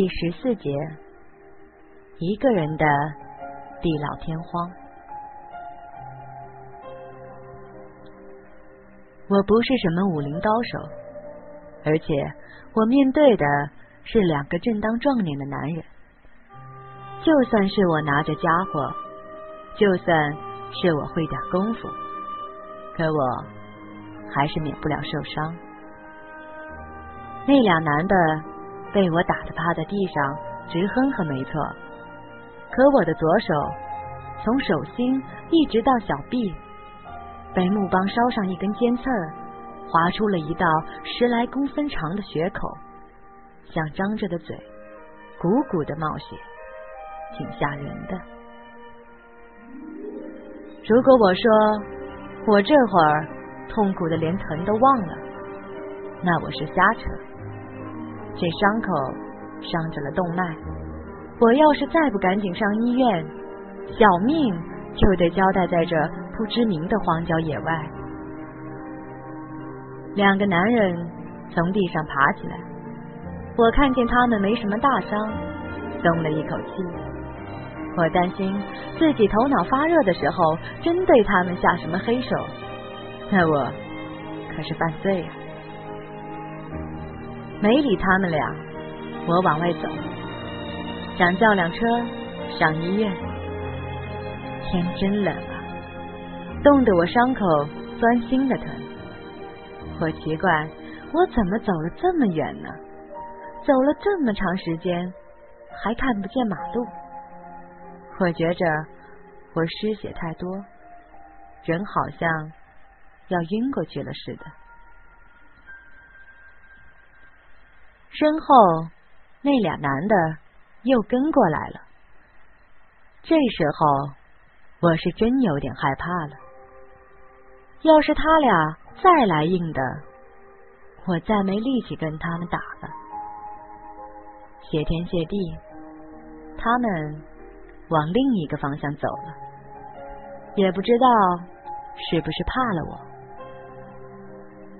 第十四节，一个人的地老天荒。我不是什么武林高手，而且我面对的是两个正当壮年的男人。就算是我拿着家伙，就算是我会点功夫，可我还是免不了受伤。那俩男的。被我打的趴在地上直哼哼，没错。可我的左手从手心一直到小臂，被木棒烧上一根尖刺儿，划出了一道十来公分长的血口，像张着的嘴，鼓鼓的冒血，挺吓人的。如果我说我这会儿痛苦的连疼都忘了，那我是瞎扯。这伤口伤着了动脉，我要是再不赶紧上医院，小命就得交代在这不知名的荒郊野外。两个男人从地上爬起来，我看见他们没什么大伤，松了一口气。我担心自己头脑发热的时候，真对他们下什么黑手，那我可是犯罪呀。没理他们俩，我往外走，想叫辆车上医院。天真冷啊，冻得我伤口钻心的疼。我奇怪，我怎么走了这么远呢？走了这么长时间，还看不见马路。我觉着我失血太多，人好像要晕过去了似的。身后那俩男的又跟过来了，这时候我是真有点害怕了。要是他俩再来硬的，我再没力气跟他们打了。谢天谢地，他们往另一个方向走了，也不知道是不是怕了我。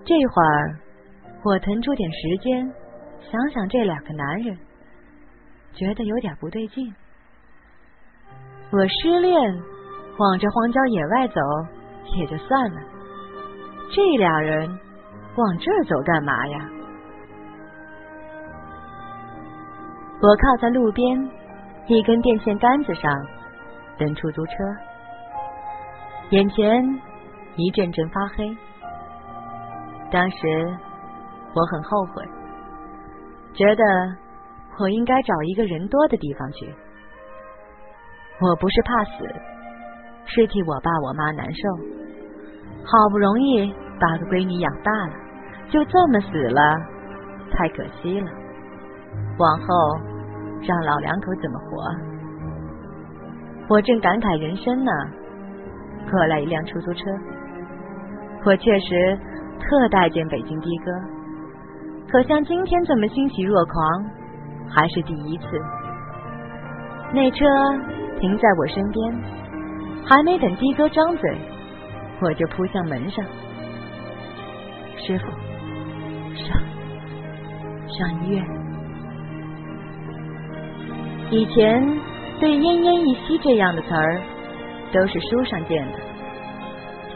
这会儿我腾出点时间。想想这两个男人，觉得有点不对劲。我失恋，往这荒郊野外走也就算了，这俩人往这儿走干嘛呀？我靠在路边一根电线杆子上等出租车，眼前一阵阵发黑。当时我很后悔。觉得我应该找一个人多的地方去。我不是怕死，是替我爸我妈难受。好不容易把个闺女养大了，就这么死了，太可惜了。往后让老两口怎么活？我正感慨人生呢，过来一辆出租车。我确实特待见北京的哥。可像今天这么欣喜若狂，还是第一次。那车停在我身边，还没等的哥张嘴，我就扑向门上。师傅，上上医院。以前对“奄奄一息”这样的词儿，都是书上见的。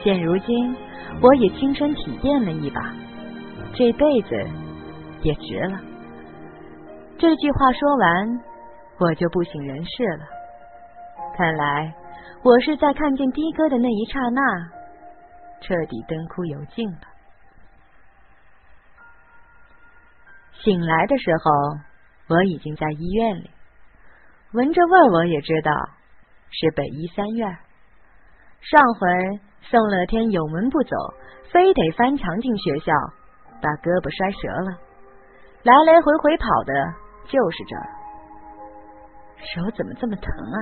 现如今，我也亲身体验了一把，这辈子。也值了。这句话说完，我就不省人事了。看来我是在看见的哥的那一刹那，彻底灯枯油尽了。醒来的时候，我已经在医院里，闻着味儿，我也知道是北医三院。上回宋乐天有门不走，非得翻墙进学校，把胳膊摔折了。来来回回跑的就是这儿，手怎么这么疼啊？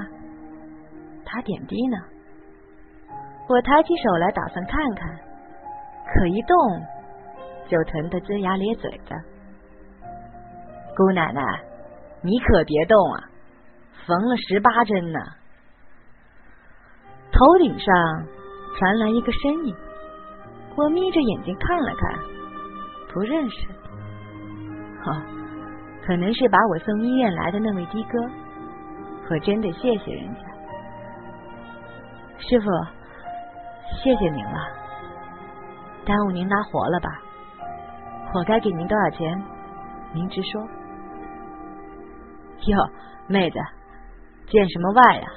打点滴呢。我抬起手来打算看看，可一动就疼得龇牙咧嘴的。姑奶奶，你可别动啊，缝了十八针呢。头顶上传来一个身影，我眯着眼睛看了看，不认识。哦，可能是把我送医院来的那位的哥，我真得谢谢人家。师傅，谢谢您了，耽误您拿活了吧？我该给您多少钱？您直说。哟，妹子，见什么外呀？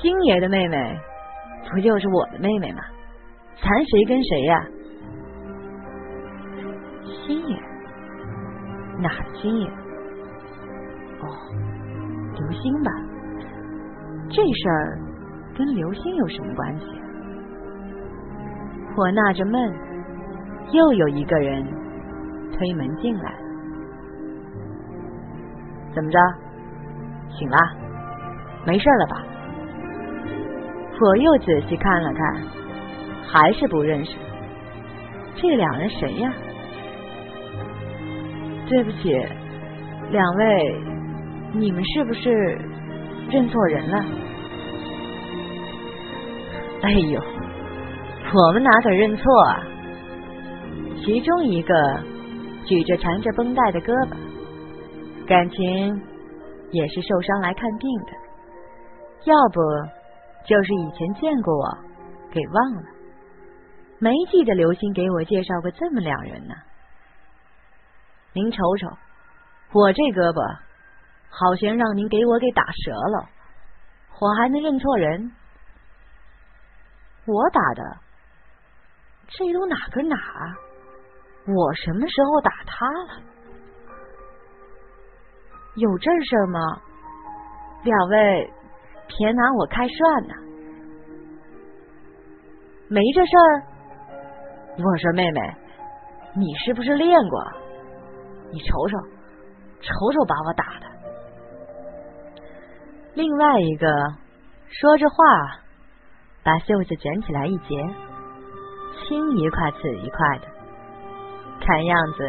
星爷的妹妹不就是我的妹妹吗？咱谁跟谁呀？星爷？哪的星爷？哦，刘星吧？这事儿跟刘星有什么关系？我纳着闷，又有一个人推门进来。怎么着？醒了？没事了吧？我又仔细看了看，还是不认识。这两人谁呀？对不起，两位，你们是不是认错人了？哎呦，我们哪敢认错啊！其中一个举着缠着绷带的胳膊，感情也是受伤来看病的，要不就是以前见过我，给忘了，没记得刘星给我介绍过这么两人呢。您瞅瞅，我这胳膊好悬让您给我给打折了，我还能认错人？我打的，这都哪跟哪？我什么时候打他了？有这事儿吗？两位别拿我开涮呐！没这事儿。我说妹妹，你是不是练过？你瞅瞅，瞅瞅把我打的。另外一个说着话，把袖子卷起来一截，青一块紫一块的，看样子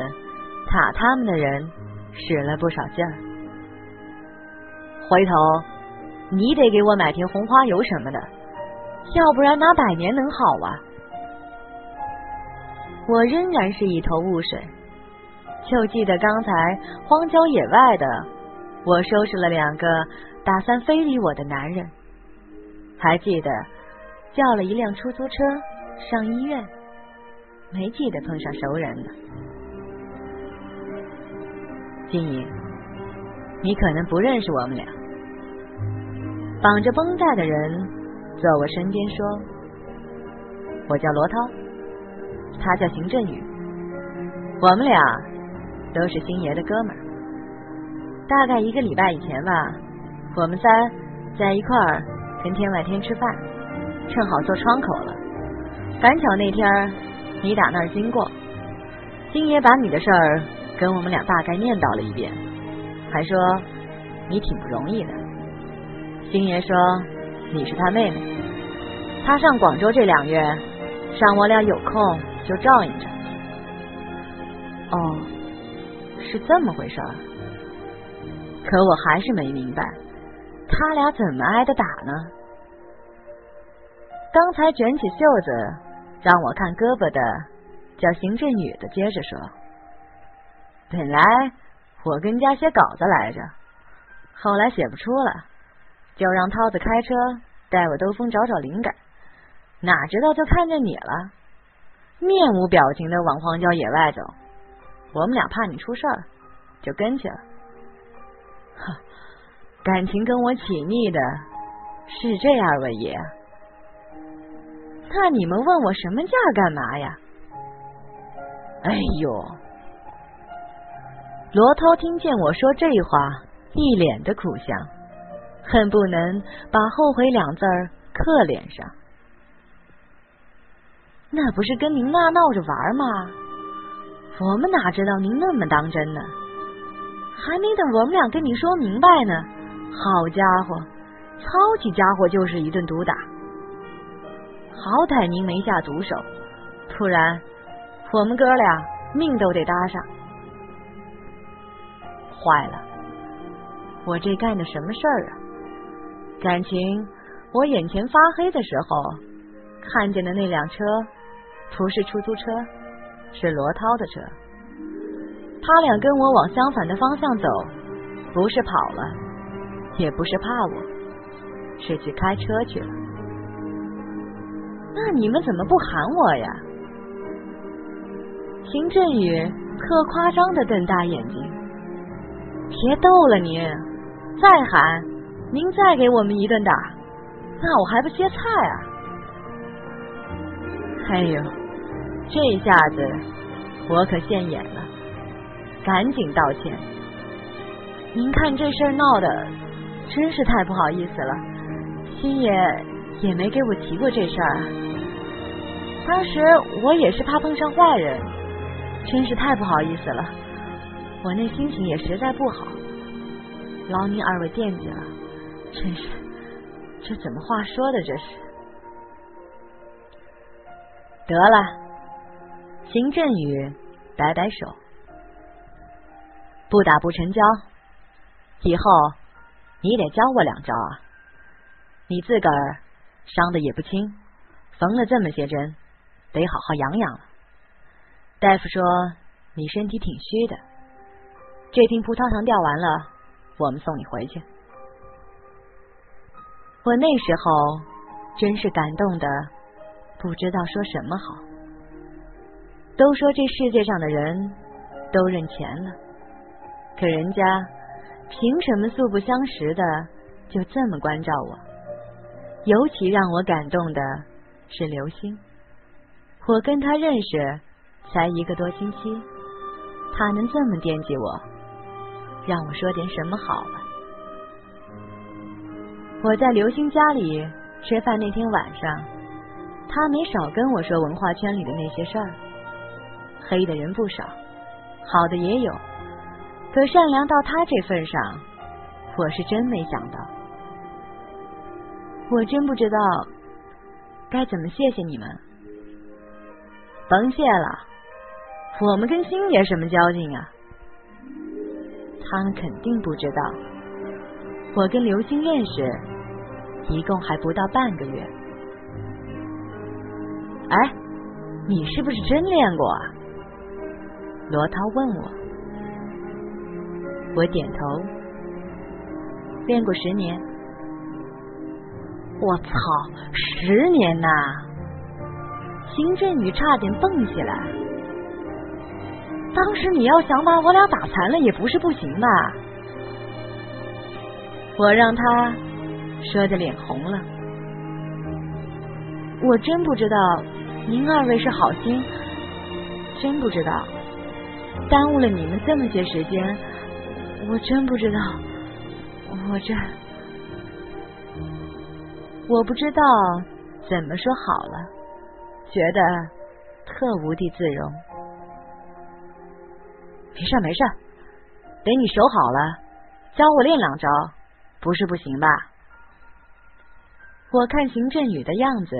打他们的人使了不少劲儿。回头你得给我买瓶红花油什么的，要不然哪百年能好啊？我仍然是一头雾水。就记得刚才荒郊野外的，我收拾了两个打算非礼我的男人，还记得叫了一辆出租车上医院，没记得碰上熟人呢。金怡，你可能不认识我们俩。绑着绷带的人坐我身边说：“我叫罗涛，他叫邢振宇，我们俩。”都是星爷的哥们儿，大概一个礼拜以前吧，我们仨在一块儿跟天外天吃饭，正好坐窗口了，赶巧那天你打那儿经过，星爷把你的事儿跟我们俩大概念叨了一遍，还说你挺不容易的。星爷说你是他妹妹，他上广州这两月，让我俩有空就照应着。哦。是这么回事儿，可我还是没明白，他俩怎么挨的打呢？刚才卷起袖子让我看胳膊的叫邢振宇的，接着说：“本来我跟家写稿子来着，后来写不出了，就让涛子开车带我兜风找找灵感，哪知道就看见你了，面无表情的往荒郊野外走。”我们俩怕你出事儿，就跟去了。呵，感情跟我起腻的是这二位爷？那你们问我什么价干嘛呀？哎呦！罗涛听见我说这话，一脸的苦相，恨不能把后悔两字刻脸上。那不是跟您那闹着玩吗？我们哪知道您那么当真呢？还没等我们俩跟你说明白呢，好家伙，操起家伙就是一顿毒打。好歹您没下毒手，不然我们哥俩命都得搭上。坏了，我这干的什么事儿啊？感情我眼前发黑的时候看见的那辆车不是出租车。是罗涛的车，他俩跟我往相反的方向走，不是跑了，也不是怕我，是去开车去了。那你们怎么不喊我呀？邢振宇特夸张的瞪大眼睛，别逗了您，再喊，您再给我们一顿打，那我还不歇菜啊！哎呦，这下子我可现眼了，赶紧道歉。您看这事儿闹的真是太不好意思了，星爷也没给我提过这事儿，当时我也是怕碰上坏人，真是太不好意思了，我那心情也实在不好，劳您二位惦记了，真是这怎么话说的这是？得了，邢振宇摆摆手，不打不成交，以后你得教我两招啊！你自个儿伤的也不轻，缝了这么些针，得好好养养了。大夫说你身体挺虚的，这瓶葡萄糖吊完了，我们送你回去。我那时候真是感动的。不知道说什么好。都说这世界上的人都认钱了，可人家凭什么素不相识的就这么关照我？尤其让我感动的是刘星，我跟他认识才一个多星期，他能这么惦记我，让我说点什么好了？我在刘星家里吃饭那天晚上。他没少跟我说文化圈里的那些事儿，黑的人不少，好的也有，可善良到他这份上，我是真没想到。我真不知道该怎么谢谢你们。甭谢了，我们跟星爷什么交情啊？他们肯定不知道，我跟刘星认识一共还不到半个月。哎，你是不是真练过啊？罗涛问我。我点头，练过十年。我操，十年呐！邢振宇差点蹦起来。当时你要想把我俩打残了，也不是不行吧？我让他说的脸红了。我真不知道。您二位是好心，真不知道耽误了你们这么些时间，我真不知道，我这我不知道怎么说好了，觉得特无地自容。没事没事，等你手好了，教我练两招，不是不行吧？我看邢振宇的样子。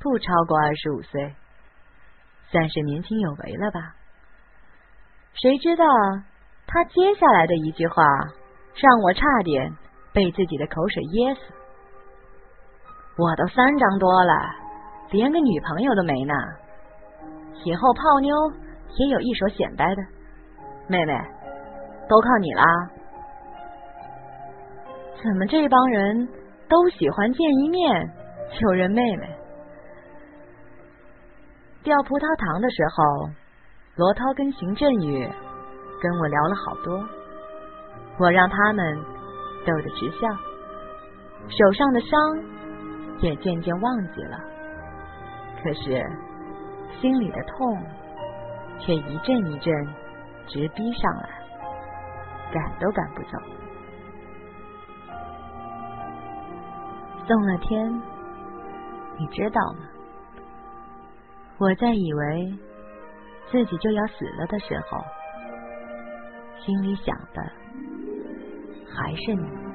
不超过二十五岁，算是年轻有为了吧？谁知道他接下来的一句话，让我差点被自己的口水噎死。我都三张多了，连个女朋友都没呢，以后泡妞也有一手显摆的。妹妹，都靠你啦！怎么这帮人都喜欢见一面就认妹妹？掉葡萄糖的时候，罗涛跟邢振宇跟我聊了好多，我让他们逗得直笑，手上的伤也渐渐忘记了，可是心里的痛却一阵一阵直逼上来，赶都赶不走。宋乐天，你知道吗？我在以为自己就要死了的时候，心里想的还是你。